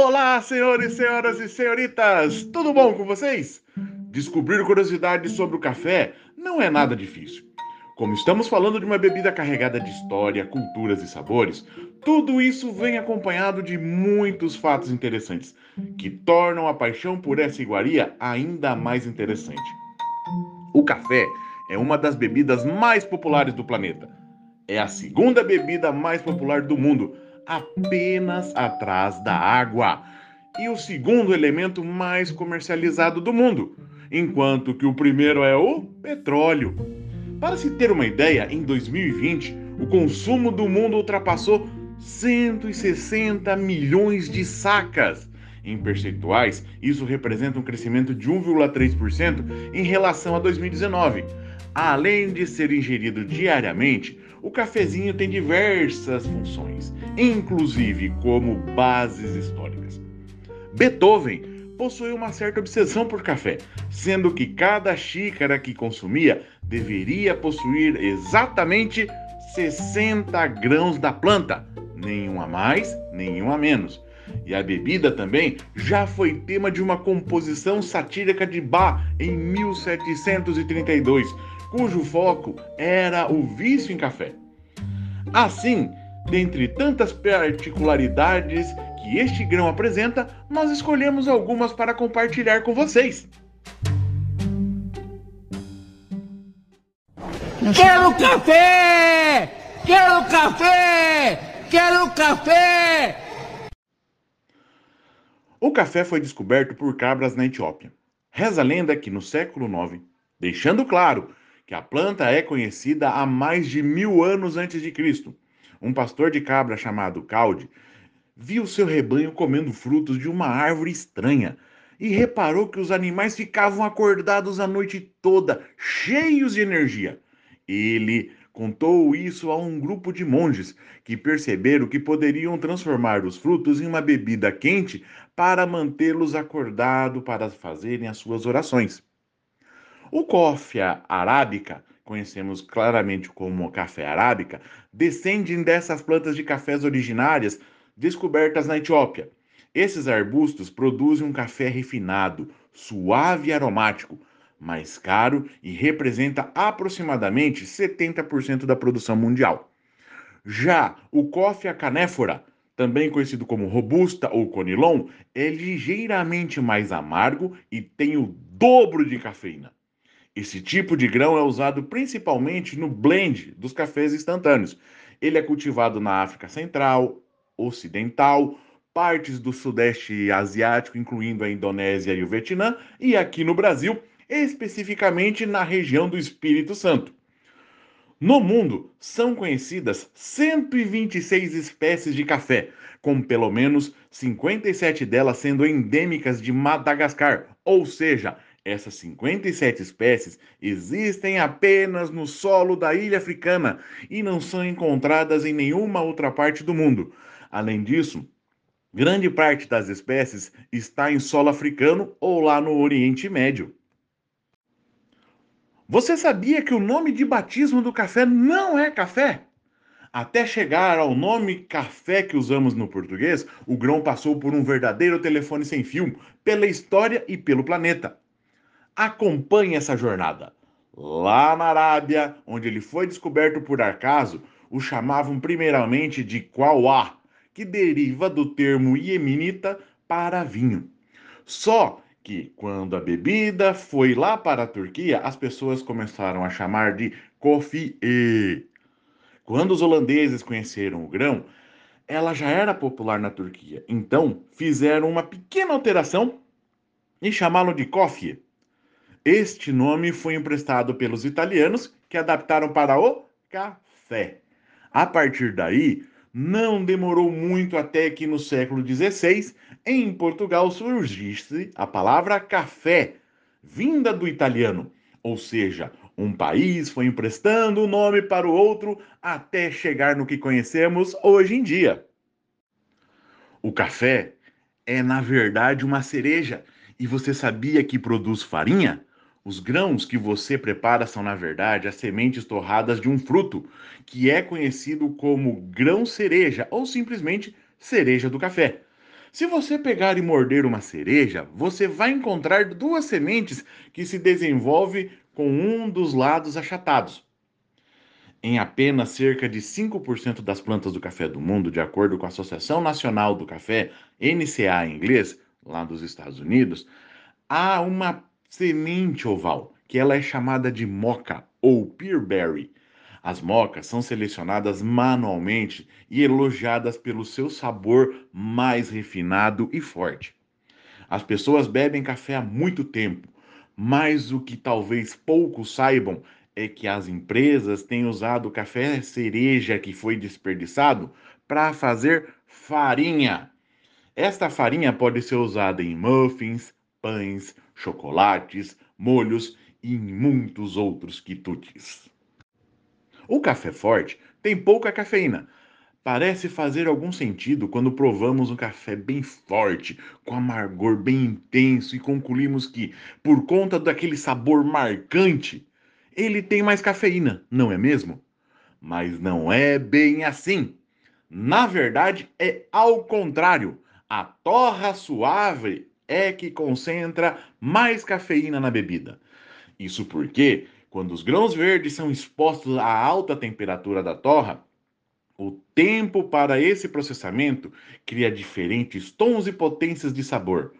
Olá, senhores, senhoras e senhoritas! Tudo bom com vocês? Descobrir curiosidades sobre o café não é nada difícil. Como estamos falando de uma bebida carregada de história, culturas e sabores, tudo isso vem acompanhado de muitos fatos interessantes que tornam a paixão por essa iguaria ainda mais interessante. O café é uma das bebidas mais populares do planeta. É a segunda bebida mais popular do mundo, apenas atrás da água. E o segundo elemento mais comercializado do mundo, enquanto que o primeiro é o petróleo. Para se ter uma ideia, em 2020, o consumo do mundo ultrapassou 160 milhões de sacas. Em percentuais, isso representa um crescimento de 1,3% em relação a 2019. Além de ser ingerido diariamente, o cafezinho tem diversas funções, inclusive como bases históricas. Beethoven possuía uma certa obsessão por café, sendo que cada xícara que consumia deveria possuir exatamente 60 grãos da planta, nenhum a mais, nenhum a menos. E a bebida também já foi tema de uma composição satírica de Bach em 1732, cujo foco era o vício em café. Assim, dentre tantas particularidades que este grão apresenta, nós escolhemos algumas para compartilhar com vocês. Quero café! Quero café! Quero café! O café foi descoberto por cabras na Etiópia. Reza a lenda que no século IX, deixando claro que a planta é conhecida há mais de mil anos antes de Cristo, um pastor de cabra chamado Calde viu seu rebanho comendo frutos de uma árvore estranha e reparou que os animais ficavam acordados a noite toda, cheios de energia. Ele contou isso a um grupo de monges que perceberam que poderiam transformar os frutos em uma bebida quente para mantê-los acordados para fazerem as suas orações. O cofia arábica, conhecemos claramente como café arábica, descende dessas plantas de cafés originárias descobertas na Etiópia. Esses arbustos produzem um café refinado, suave e aromático, mais caro e representa aproximadamente 70% da produção mundial. Já o coffea canéfora, também conhecido como robusta ou conilon, é ligeiramente mais amargo e tem o dobro de cafeína. Esse tipo de grão é usado principalmente no blend dos cafés instantâneos. Ele é cultivado na África Central, ocidental, partes do Sudeste Asiático, incluindo a Indonésia e o Vietnã, e aqui no Brasil, especificamente na região do Espírito Santo. No mundo, são conhecidas 126 espécies de café, com pelo menos 57 delas sendo endêmicas de Madagascar, ou seja, essas 57 espécies existem apenas no solo da ilha africana e não são encontradas em nenhuma outra parte do mundo. Além disso, grande parte das espécies está em solo africano ou lá no Oriente Médio. Você sabia que o nome de batismo do café não é café? Até chegar ao nome café que usamos no português, o grão passou por um verdadeiro telefone sem fio, pela história e pelo planeta. Acompanhe essa jornada. Lá na Arábia, onde ele foi descoberto por acaso, o chamavam primeiramente de Quauá, que deriva do termo iemenita para vinho. Só que quando a bebida foi lá para a Turquia, as pessoas começaram a chamar de kofie. Quando os holandeses conheceram o grão, ela já era popular na Turquia. Então, fizeram uma pequena alteração e chamaram de kofie. Este nome foi emprestado pelos italianos, que adaptaram para o café. A partir daí, não demorou muito até que no século XVI, em Portugal, surgisse a palavra café, vinda do italiano, ou seja, um país foi emprestando o um nome para o outro até chegar no que conhecemos hoje em dia. O café é, na verdade, uma cereja. E você sabia que produz farinha? Os grãos que você prepara são, na verdade, as sementes torradas de um fruto, que é conhecido como grão cereja ou simplesmente cereja do café. Se você pegar e morder uma cereja, você vai encontrar duas sementes que se desenvolvem com um dos lados achatados. Em apenas cerca de 5% das plantas do café do mundo, de acordo com a Associação Nacional do Café, NCA em inglês, lá dos Estados Unidos, há uma semente oval, que ela é chamada de moca ou pearberry. As mocas são selecionadas manualmente e elogiadas pelo seu sabor mais refinado e forte. As pessoas bebem café há muito tempo, mas o que talvez poucos saibam é que as empresas têm usado café cereja que foi desperdiçado para fazer farinha. Esta farinha pode ser usada em muffins, pães, chocolates, molhos e em muitos outros quitutes. O café forte tem pouca cafeína. Parece fazer algum sentido quando provamos um café bem forte, com amargor bem intenso e concluímos que, por conta daquele sabor marcante, ele tem mais cafeína, não é mesmo? Mas não é bem assim. Na verdade, é ao contrário. A torra suave é que concentra mais cafeína na bebida. Isso porque, quando os grãos verdes são expostos à alta temperatura da torra, o tempo para esse processamento cria diferentes tons e potências de sabor,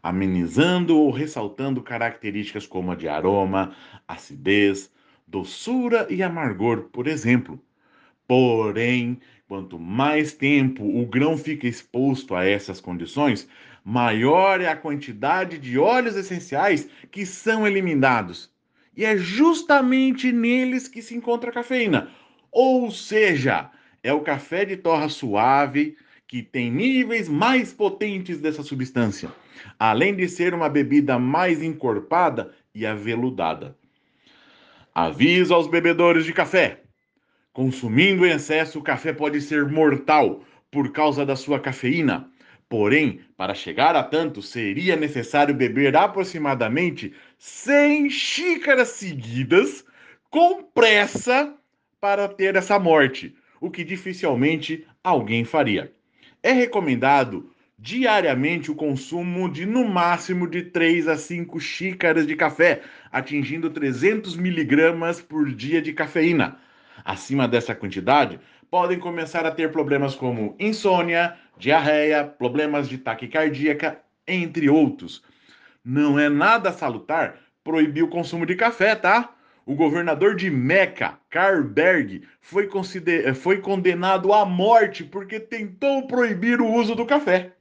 amenizando ou ressaltando características como a de aroma, acidez, doçura e amargor, por exemplo. Porém, quanto mais tempo o grão fica exposto a essas condições, maior é a quantidade de óleos essenciais que são eliminados. E é justamente neles que se encontra a cafeína. Ou seja, é o café de torra suave que tem níveis mais potentes dessa substância, além de ser uma bebida mais encorpada e aveludada. Aviso aos bebedores de café: consumindo em excesso, o café pode ser mortal por causa da sua cafeína Porém, para chegar a tanto, seria necessário beber aproximadamente 100 xícaras seguidas com pressa para ter essa morte, o que dificilmente alguém faria. É recomendado diariamente o consumo de no máximo de 3 a 5 xícaras de café, atingindo 300 miligramas por dia de cafeína. Acima dessa quantidade, podem começar a ter problemas como insônia, diarreia, problemas de taquicardíaca, entre outros. Não é nada salutar proibir o consumo de café, tá? O governador de Meca, Karl Berg, foi, foi condenado à morte porque tentou proibir o uso do café.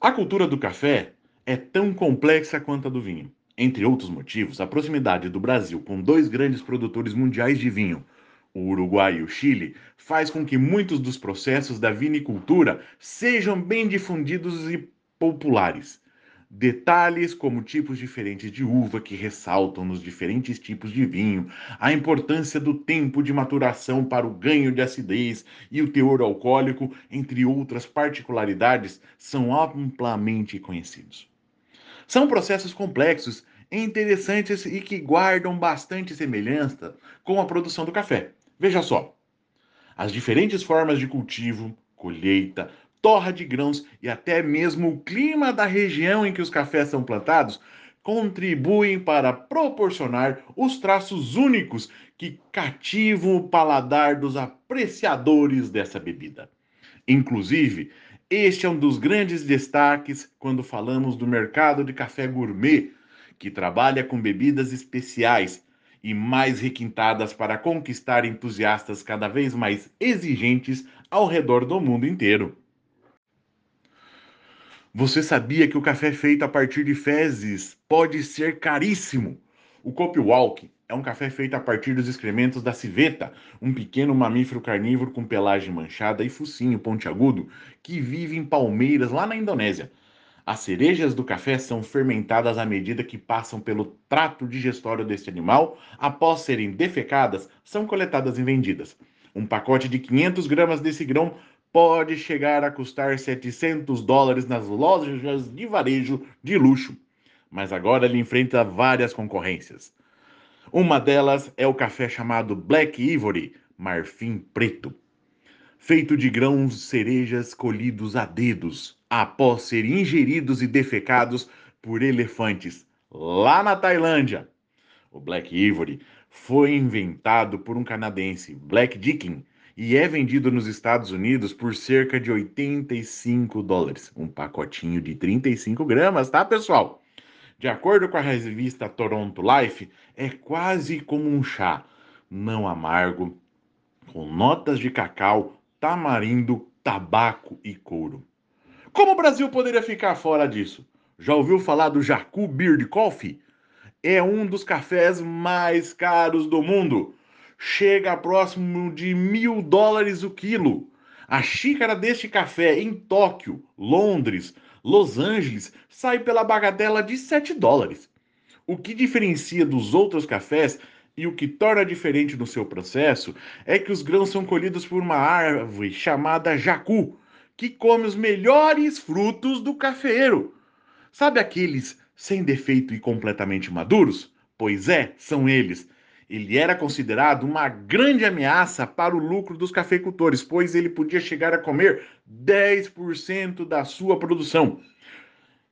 A cultura do café é tão complexa quanto a do vinho. Entre outros motivos, a proximidade do Brasil com dois grandes produtores mundiais de vinho, o Uruguai e o Chile, faz com que muitos dos processos da vinicultura sejam bem difundidos e populares. Detalhes como tipos diferentes de uva que ressaltam nos diferentes tipos de vinho, a importância do tempo de maturação para o ganho de acidez e o teor alcoólico, entre outras particularidades, são amplamente conhecidos. São processos complexos, interessantes e que guardam bastante semelhança com a produção do café. Veja só, as diferentes formas de cultivo, colheita, torra de grãos e até mesmo o clima da região em que os cafés são plantados contribuem para proporcionar os traços únicos que cativam o paladar dos apreciadores dessa bebida. Inclusive, este é um dos grandes destaques quando falamos do mercado de café gourmet, que trabalha com bebidas especiais e mais requintadas para conquistar entusiastas cada vez mais exigentes ao redor do mundo inteiro. Você sabia que o café feito a partir de fezes pode ser caríssimo? O Cope Walk é um café feito a partir dos excrementos da civeta, um pequeno mamífero carnívoro com pelagem manchada e focinho pontiagudo que vive em palmeiras lá na Indonésia. As cerejas do café são fermentadas à medida que passam pelo trato digestório deste animal. Após serem defecadas, são coletadas e vendidas. Um pacote de 500 gramas desse grão pode chegar a custar 700 dólares nas lojas de varejo de luxo. Mas agora ele enfrenta várias concorrências. Uma delas é o café chamado Black Ivory, marfim preto. feito de grãos cerejas colhidos a dedos, após serem ingeridos e defecados por elefantes lá na Tailândia. O Black Ivory foi inventado por um canadense, Black Dickin, e é vendido nos Estados Unidos por cerca de 85 dólares. Um pacotinho de 35 gramas, tá, pessoal? De acordo com a revista Toronto Life, é quase como um chá, não amargo, com notas de cacau, tamarindo, tabaco e couro. Como o Brasil poderia ficar fora disso? Já ouviu falar do Jacu Beard Coffee? É um dos cafés mais caros do mundo chega a próximo de mil dólares o quilo. A xícara deste café em Tóquio, Londres, Los Angeles sai pela bagatela de 7 dólares. O que diferencia dos outros cafés e o que torna diferente no seu processo é que os grãos são colhidos por uma árvore chamada jacu, que come os melhores frutos do cafeiro. Sabe aqueles sem defeito e completamente maduros? Pois é, são eles ele era considerado uma grande ameaça para o lucro dos cafeicultores, pois ele podia chegar a comer 10% da sua produção.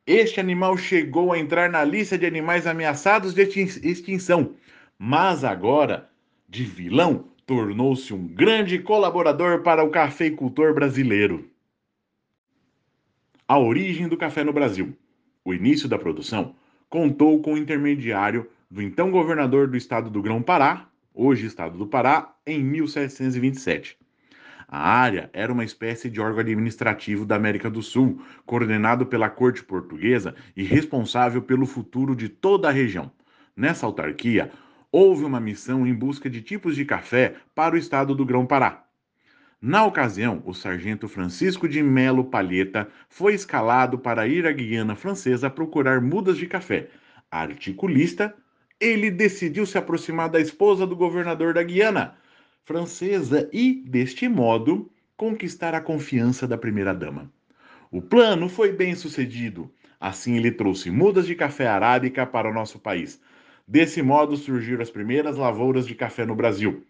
Este animal chegou a entrar na lista de animais ameaçados de extinção, mas agora, de vilão, tornou-se um grande colaborador para o cafeicultor brasileiro. A origem do café no Brasil. O início da produção contou com o intermediário do então governador do estado do Grão-Pará, hoje estado do Pará, em 1727. A área era uma espécie de órgão administrativo da América do Sul, coordenado pela corte portuguesa e responsável pelo futuro de toda a região. Nessa autarquia, houve uma missão em busca de tipos de café para o estado do Grão-Pará. Na ocasião, o sargento Francisco de Melo Palheta foi escalado para ir à Guiana Francesa procurar mudas de café. Articulista, ele decidiu se aproximar da esposa do governador da Guiana, francesa, e, deste modo, conquistar a confiança da primeira-dama. O plano foi bem sucedido. Assim, ele trouxe mudas de café arábica para o nosso país. Desse modo, surgiram as primeiras lavouras de café no Brasil.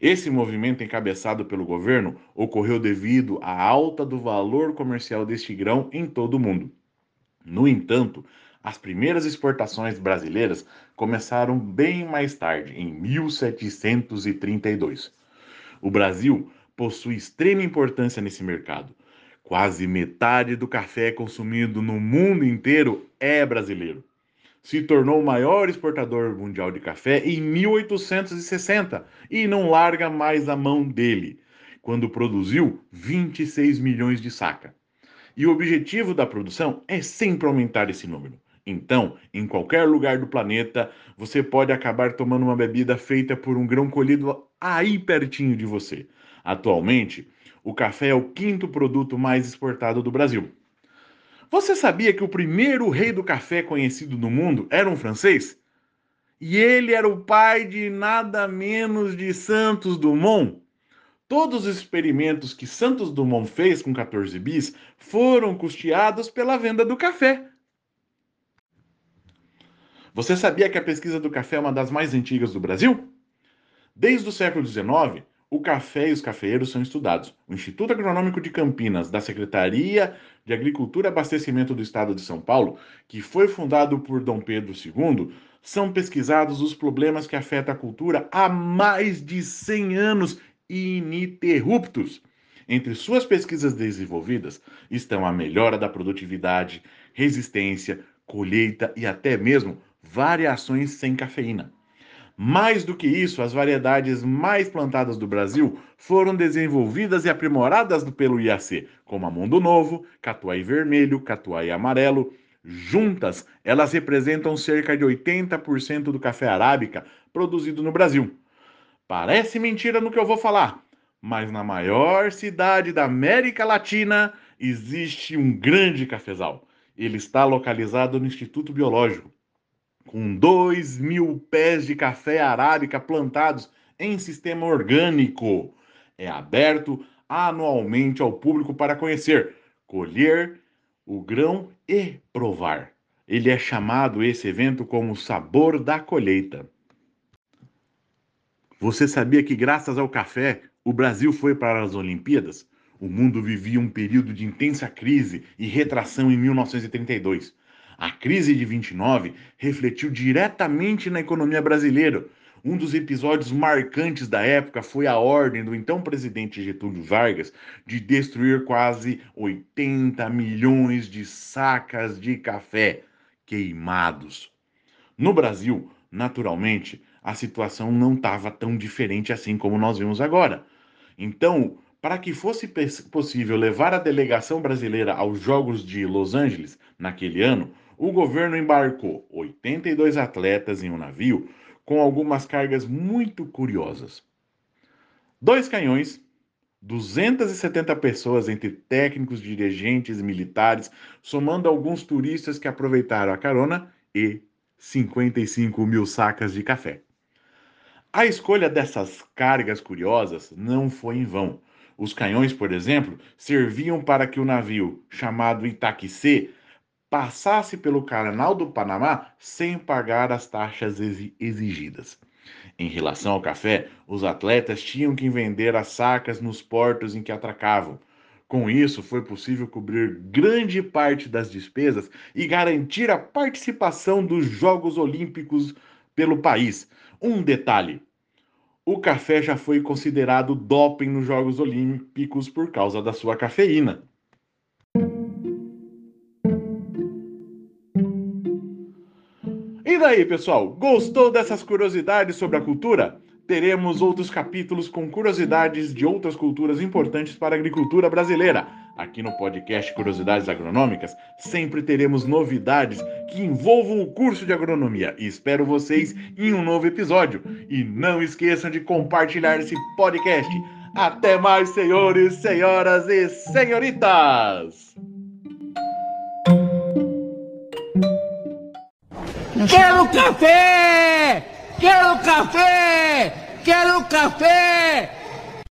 Esse movimento, encabeçado pelo governo, ocorreu devido à alta do valor comercial deste grão em todo o mundo. No entanto, as primeiras exportações brasileiras começaram bem mais tarde, em 1732. O Brasil possui extrema importância nesse mercado. Quase metade do café consumido no mundo inteiro é brasileiro. Se tornou o maior exportador mundial de café em 1860 e não larga mais a mão dele, quando produziu 26 milhões de saca. E o objetivo da produção é sempre aumentar esse número. Então, em qualquer lugar do planeta, você pode acabar tomando uma bebida feita por um grão colhido aí pertinho de você. Atualmente, o café é o quinto produto mais exportado do Brasil. Você sabia que o primeiro rei do café conhecido no mundo era um francês? E ele era o pai de nada menos de Santos Dumont. Todos os experimentos que Santos Dumont fez com 14 bis foram custeados pela venda do café. Você sabia que a pesquisa do café é uma das mais antigas do Brasil? Desde o século XIX, o café e os cafeeiros são estudados. O Instituto Agronômico de Campinas, da Secretaria de Agricultura e Abastecimento do Estado de São Paulo, que foi fundado por Dom Pedro II, são pesquisados os problemas que afetam a cultura há mais de 100 anos ininterruptos. Entre suas pesquisas desenvolvidas estão a melhora da produtividade, resistência, colheita e até mesmo variações sem cafeína. Mais do que isso, as variedades mais plantadas do Brasil foram desenvolvidas e aprimoradas pelo IAC, como a Mundo Novo, Catuai Vermelho, Catuai Amarelo. Juntas, elas representam cerca de 80% do café arábica produzido no Brasil. Parece mentira no que eu vou falar, mas na maior cidade da América Latina existe um grande cafezal. Ele está localizado no Instituto Biológico com 2 mil pés de café arábica plantados em sistema orgânico. É aberto anualmente ao público para conhecer, colher o grão e provar. Ele é chamado esse evento como sabor da colheita. Você sabia que graças ao café, o Brasil foi para as Olimpíadas, o mundo vivia um período de intensa crise e retração em 1932. A crise de 29 refletiu diretamente na economia brasileira. Um dos episódios marcantes da época foi a ordem do então presidente Getúlio Vargas de destruir quase 80 milhões de sacas de café queimados. No Brasil, naturalmente, a situação não estava tão diferente assim como nós vimos agora. Então, para que fosse possível levar a delegação brasileira aos Jogos de Los Angeles naquele ano, o governo embarcou 82 atletas em um navio com algumas cargas muito curiosas. Dois canhões, 270 pessoas entre técnicos, dirigentes militares, somando alguns turistas que aproveitaram a carona e 55 mil sacas de café. A escolha dessas cargas curiosas não foi em vão. Os canhões, por exemplo, serviam para que o navio, chamado Itaquicê, passasse pelo Canal do Panamá sem pagar as taxas exigidas. Em relação ao café, os atletas tinham que vender as sacas nos portos em que atracavam. Com isso, foi possível cobrir grande parte das despesas e garantir a participação dos Jogos Olímpicos pelo país. Um detalhe: o café já foi considerado doping nos Jogos Olímpicos por causa da sua cafeína. E daí, pessoal? Gostou dessas curiosidades sobre a cultura? teremos outros capítulos com curiosidades de outras culturas importantes para a agricultura brasileira. Aqui no podcast Curiosidades Agronômicas, sempre teremos novidades que envolvam o curso de agronomia. E espero vocês em um novo episódio. E não esqueçam de compartilhar esse podcast. Até mais, senhores, senhoras e senhoritas! Quero café! Quero café! Quero café!